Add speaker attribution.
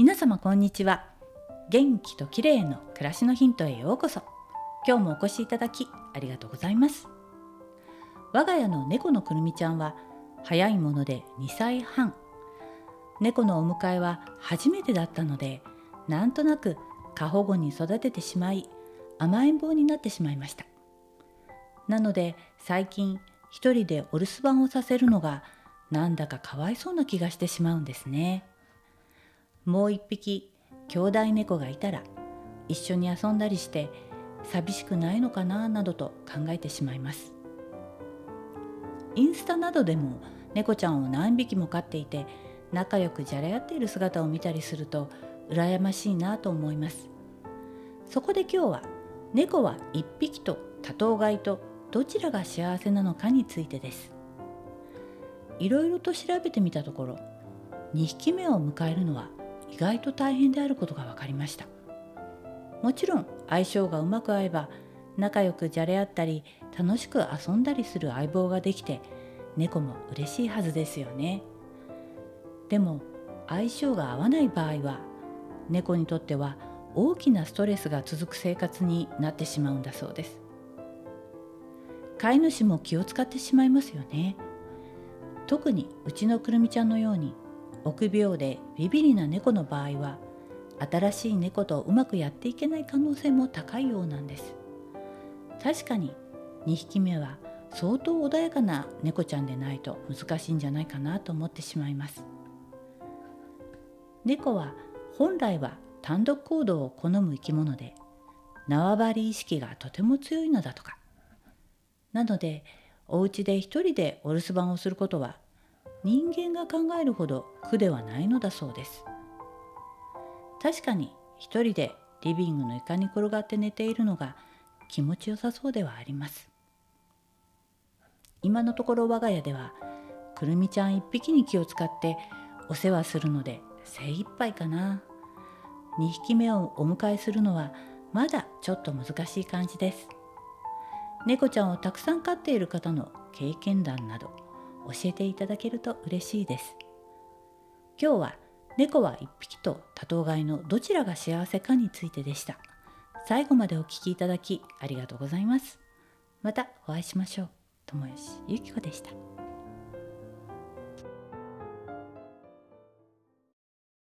Speaker 1: 皆様こんにちは。元気と綺麗の暮らしのヒントへようこそ。今日もお越しいただきありがとうございます。我が家の猫のくるみちゃんは早いもので2歳半。猫のお迎えは初めてだったのでなんとなく過保護に育ててしまい甘えん坊になってしまいました。なので最近一人でお留守番をさせるのがなんだかかわいそうな気がしてしまうんですね。もう一匹兄弟猫がいたら一緒に遊んだりして寂しくないのかななどと考えてしまいます。インスタなどでも猫ちゃんを何匹も飼っていて仲良くじゃれ合っている姿を見たりすると羨ましいなと思います。そこで今日は猫は1匹と多頭飼いとどちらが幸せなのかについてです。いろいろと調べてみたところ2匹目を迎えるのは意外と大変であることが分かりました。もちろん相性がうまく合えば仲良くじゃれ合ったり楽しく遊んだりする相棒ができて猫も嬉しいはずですよね。でも相性が合わない場合は猫にとっては大きなストレスが続く生活になってしまうんだそうです。飼い主も気を使ってしまいますよね。特にうちのくるみちゃんのように臆病でビビリな猫の場合は新しい猫とうまくやっていけない可能性も高いようなんです。確かに2匹目は相当穏やかな猫ちゃんでないと難しいんじゃないかなと思ってしまいます。猫は本来は単独行動を好む生き物で縄張り意識がとても強いのだとか。なのでお家で一人でお留守番をすることは人間が考えるほど苦ではないのだそうです。確かに一人でリビングの床に転がって寝ているのが気持ちよさそうではあります。今のところ我が家ではくるみちゃん一匹に気を使ってお世話するので精一杯かな。2匹目をお迎えするのはまだちょっと難しい感じです。猫ちゃんをたくさん飼っている方の経験談など教えていただけると嬉しいです。今日は猫は1匹と多頭飼いのどちらが幸せかについてでした。最後までお聴きいただきありがとうございます。またお会いしましょう。友吉ゆき子でした。